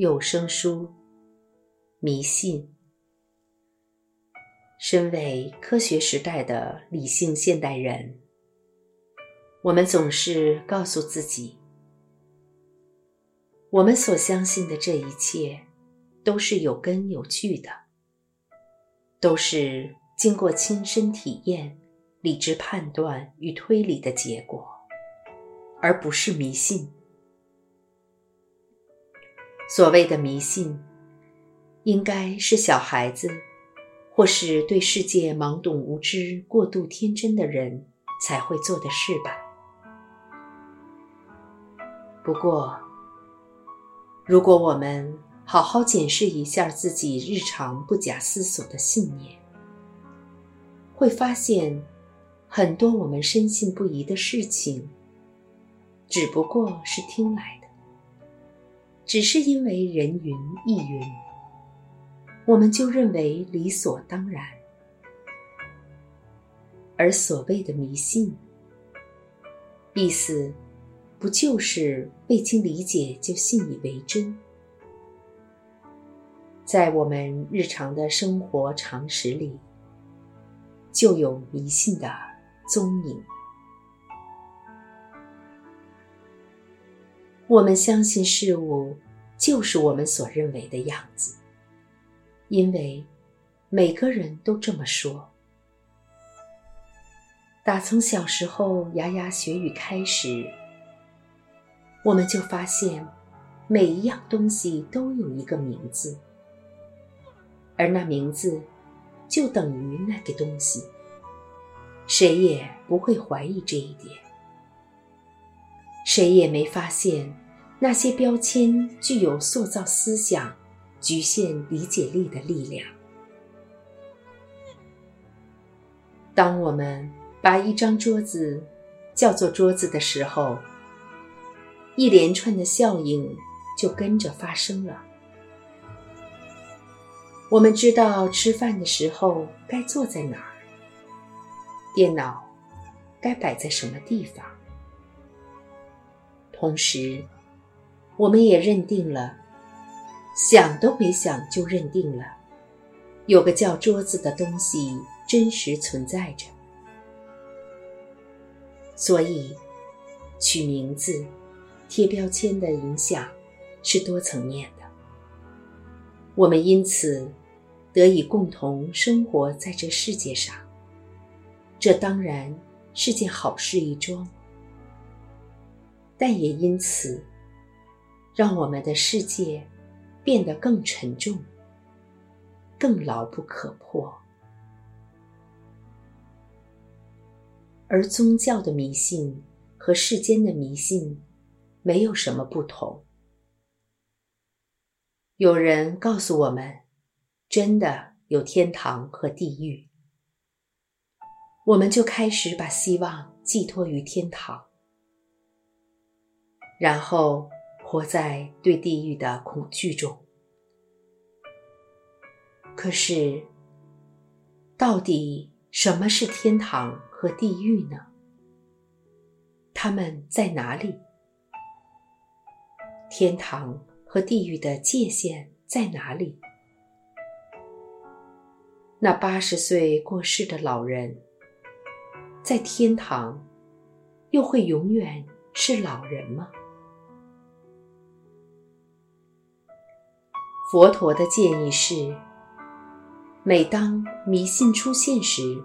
有声书《迷信》。身为科学时代的理性现代人，我们总是告诉自己：我们所相信的这一切都是有根有据的，都是经过亲身体验、理智判断与推理的结果，而不是迷信。所谓的迷信，应该是小孩子，或是对世界懵懂无知、过度天真的人才会做的事吧。不过，如果我们好好检视一下自己日常不假思索的信念，会发现很多我们深信不疑的事情，只不过是听来的。只是因为人云亦云，我们就认为理所当然。而所谓的迷信，意思不就是未经理解就信以为真？在我们日常的生活常识里，就有迷信的踪影。我们相信事物就是我们所认为的样子，因为每个人都这么说。打从小时候牙牙学语开始，我们就发现每一样东西都有一个名字，而那名字就等于那个东西，谁也不会怀疑这一点。谁也没发现，那些标签具有塑造思想、局限理解力的力量。当我们把一张桌子叫做桌子的时候，一连串的效应就跟着发生了。我们知道吃饭的时候该坐在哪儿，电脑该摆在什么地方。同时，我们也认定了，想都没想就认定了，有个叫桌子的东西真实存在着。所以，取名字、贴标签的影响是多层面的。我们因此得以共同生活在这世界上，这当然是件好事一桩。但也因此，让我们的世界变得更沉重、更牢不可破。而宗教的迷信和世间的迷信没有什么不同。有人告诉我们，真的有天堂和地狱，我们就开始把希望寄托于天堂。然后活在对地狱的恐惧中。可是，到底什么是天堂和地狱呢？他们在哪里？天堂和地狱的界限在哪里？那八十岁过世的老人，在天堂，又会永远是老人吗？佛陀的建议是：每当迷信出现时，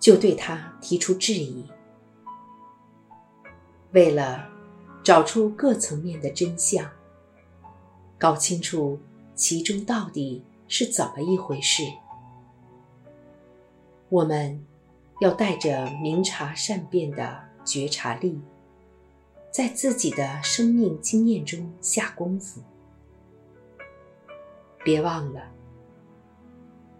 就对他提出质疑。为了找出各层面的真相，搞清楚其中到底是怎么一回事，我们要带着明察善变的觉察力，在自己的生命经验中下功夫。别忘了，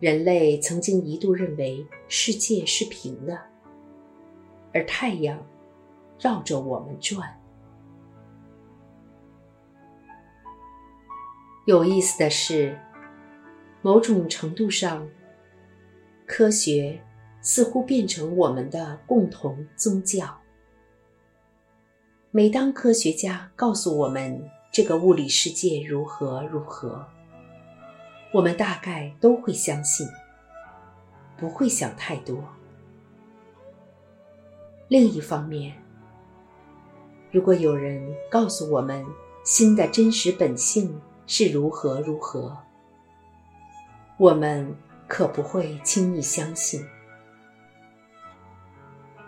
人类曾经一度认为世界是平的，而太阳绕着我们转。有意思的是，某种程度上，科学似乎变成我们的共同宗教。每当科学家告诉我们这个物理世界如何如何，我们大概都会相信，不会想太多。另一方面，如果有人告诉我们心的真实本性是如何如何，我们可不会轻易相信。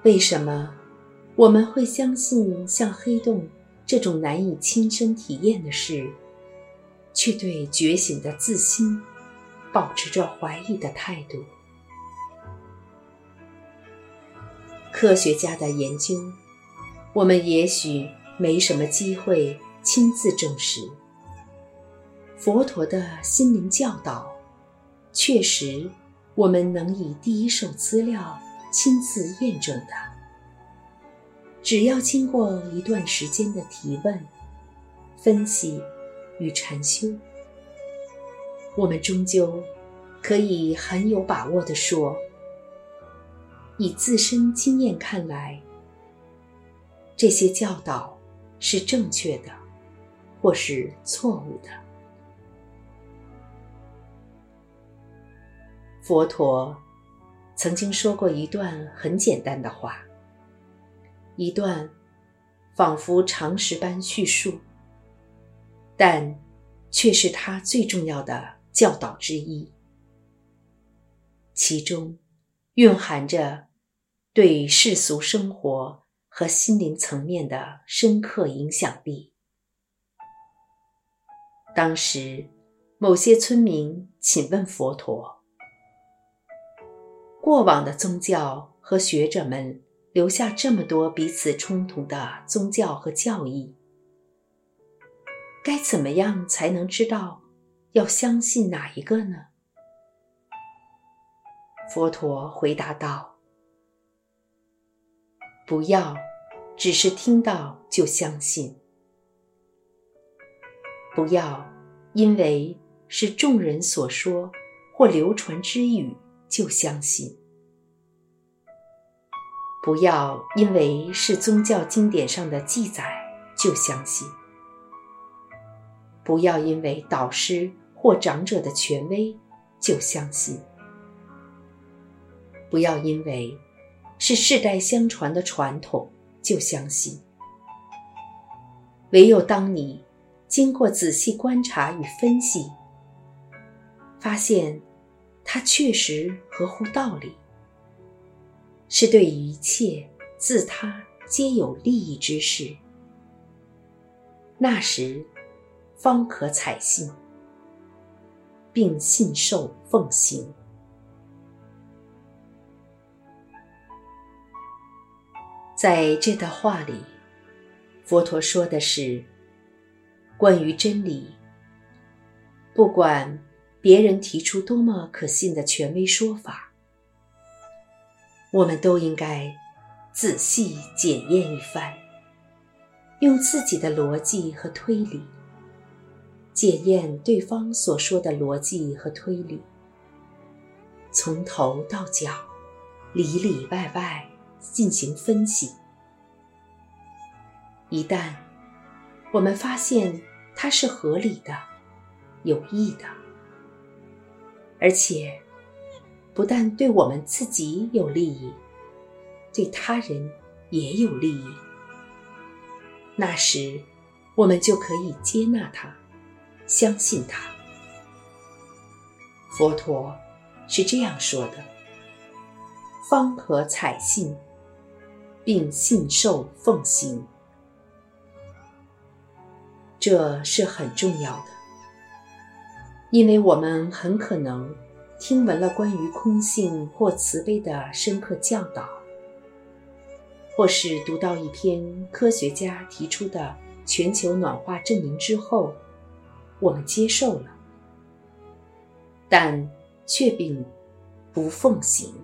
为什么我们会相信像黑洞？这种难以亲身体验的事，却对觉醒的自心保持着怀疑的态度。科学家的研究，我们也许没什么机会亲自证实；佛陀的心灵教导，确实我们能以第一手资料亲自验证的。只要经过一段时间的提问、分析与禅修，我们终究可以很有把握地说：以自身经验看来，这些教导是正确的，或是错误的。佛陀曾经说过一段很简单的话。一段仿佛常识般叙述，但却是他最重要的教导之一。其中蕴含着对世俗生活和心灵层面的深刻影响力。当时，某些村民请问佛陀：“过往的宗教和学者们。”留下这么多彼此冲突的宗教和教义，该怎么样才能知道要相信哪一个呢？佛陀回答道：“不要只是听到就相信，不要因为是众人所说或流传之语就相信。”不要因为是宗教经典上的记载就相信；不要因为导师或长者的权威就相信；不要因为是世代相传的传统就相信。唯有当你经过仔细观察与分析，发现它确实合乎道理。是对一切自他皆有利益之事，那时方可采信，并信受奉行。在这段话里，佛陀说的是关于真理，不管别人提出多么可信的权威说法。我们都应该仔细检验一番，用自己的逻辑和推理检验对方所说的逻辑和推理，从头到脚，里里外外进行分析。一旦我们发现它是合理的、有益的，而且。不但对我们自己有利益，对他人也有利益。那时，我们就可以接纳他，相信他。佛陀是这样说的：“方可采信，并信受奉行。”这是很重要的，因为我们很可能。听闻了关于空性或慈悲的深刻教导，或是读到一篇科学家提出的全球暖化证明之后，我们接受了，但却并不奉行。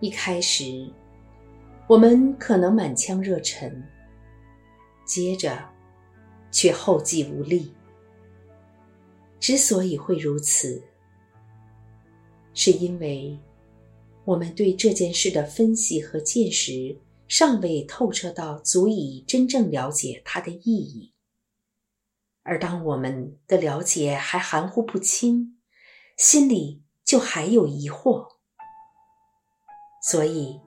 一开始，我们可能满腔热忱，接着却后继无力。之所以会如此，是因为我们对这件事的分析和见识尚未透彻到足以真正了解它的意义。而当我们的了解还含糊不清，心里就还有疑惑，所以，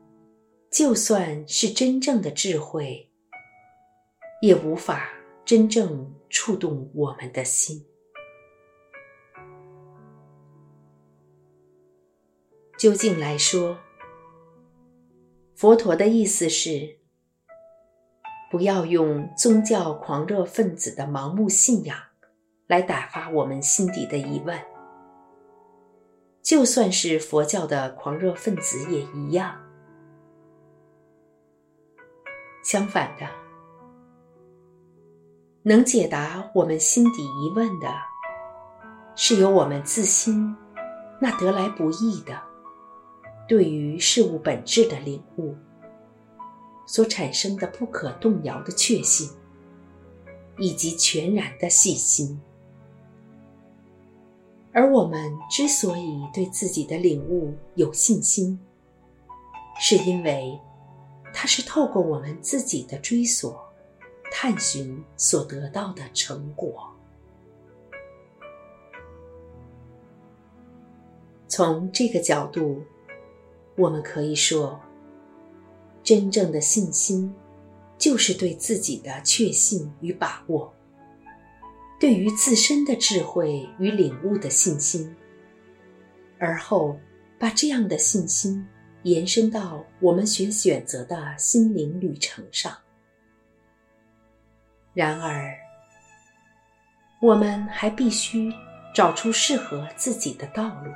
就算是真正的智慧，也无法真正触动我们的心。究竟来说，佛陀的意思是。不要用宗教狂热分子的盲目信仰来打发我们心底的疑问。就算是佛教的狂热分子也一样。相反的，能解答我们心底疑问的，是由我们自心那得来不易的对于事物本质的领悟。所产生的不可动摇的确信，以及全然的细心，而我们之所以对自己的领悟有信心，是因为它是透过我们自己的追索、探寻所得到的成果。从这个角度，我们可以说。真正的信心，就是对自己的确信与把握，对于自身的智慧与领悟的信心，而后把这样的信心延伸到我们所选择的心灵旅程上。然而，我们还必须找出适合自己的道路，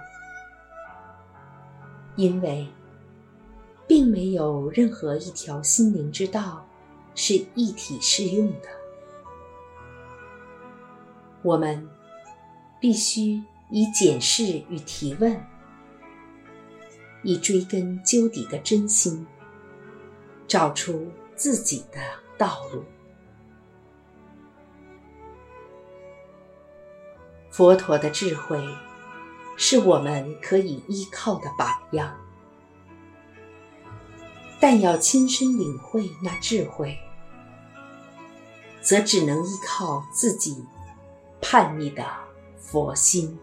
因为。并没有任何一条心灵之道是一体适用的。我们必须以检视与提问，以追根究底的真心，找出自己的道路。佛陀的智慧是我们可以依靠的榜样。但要亲身领会那智慧，则只能依靠自己叛逆的佛心。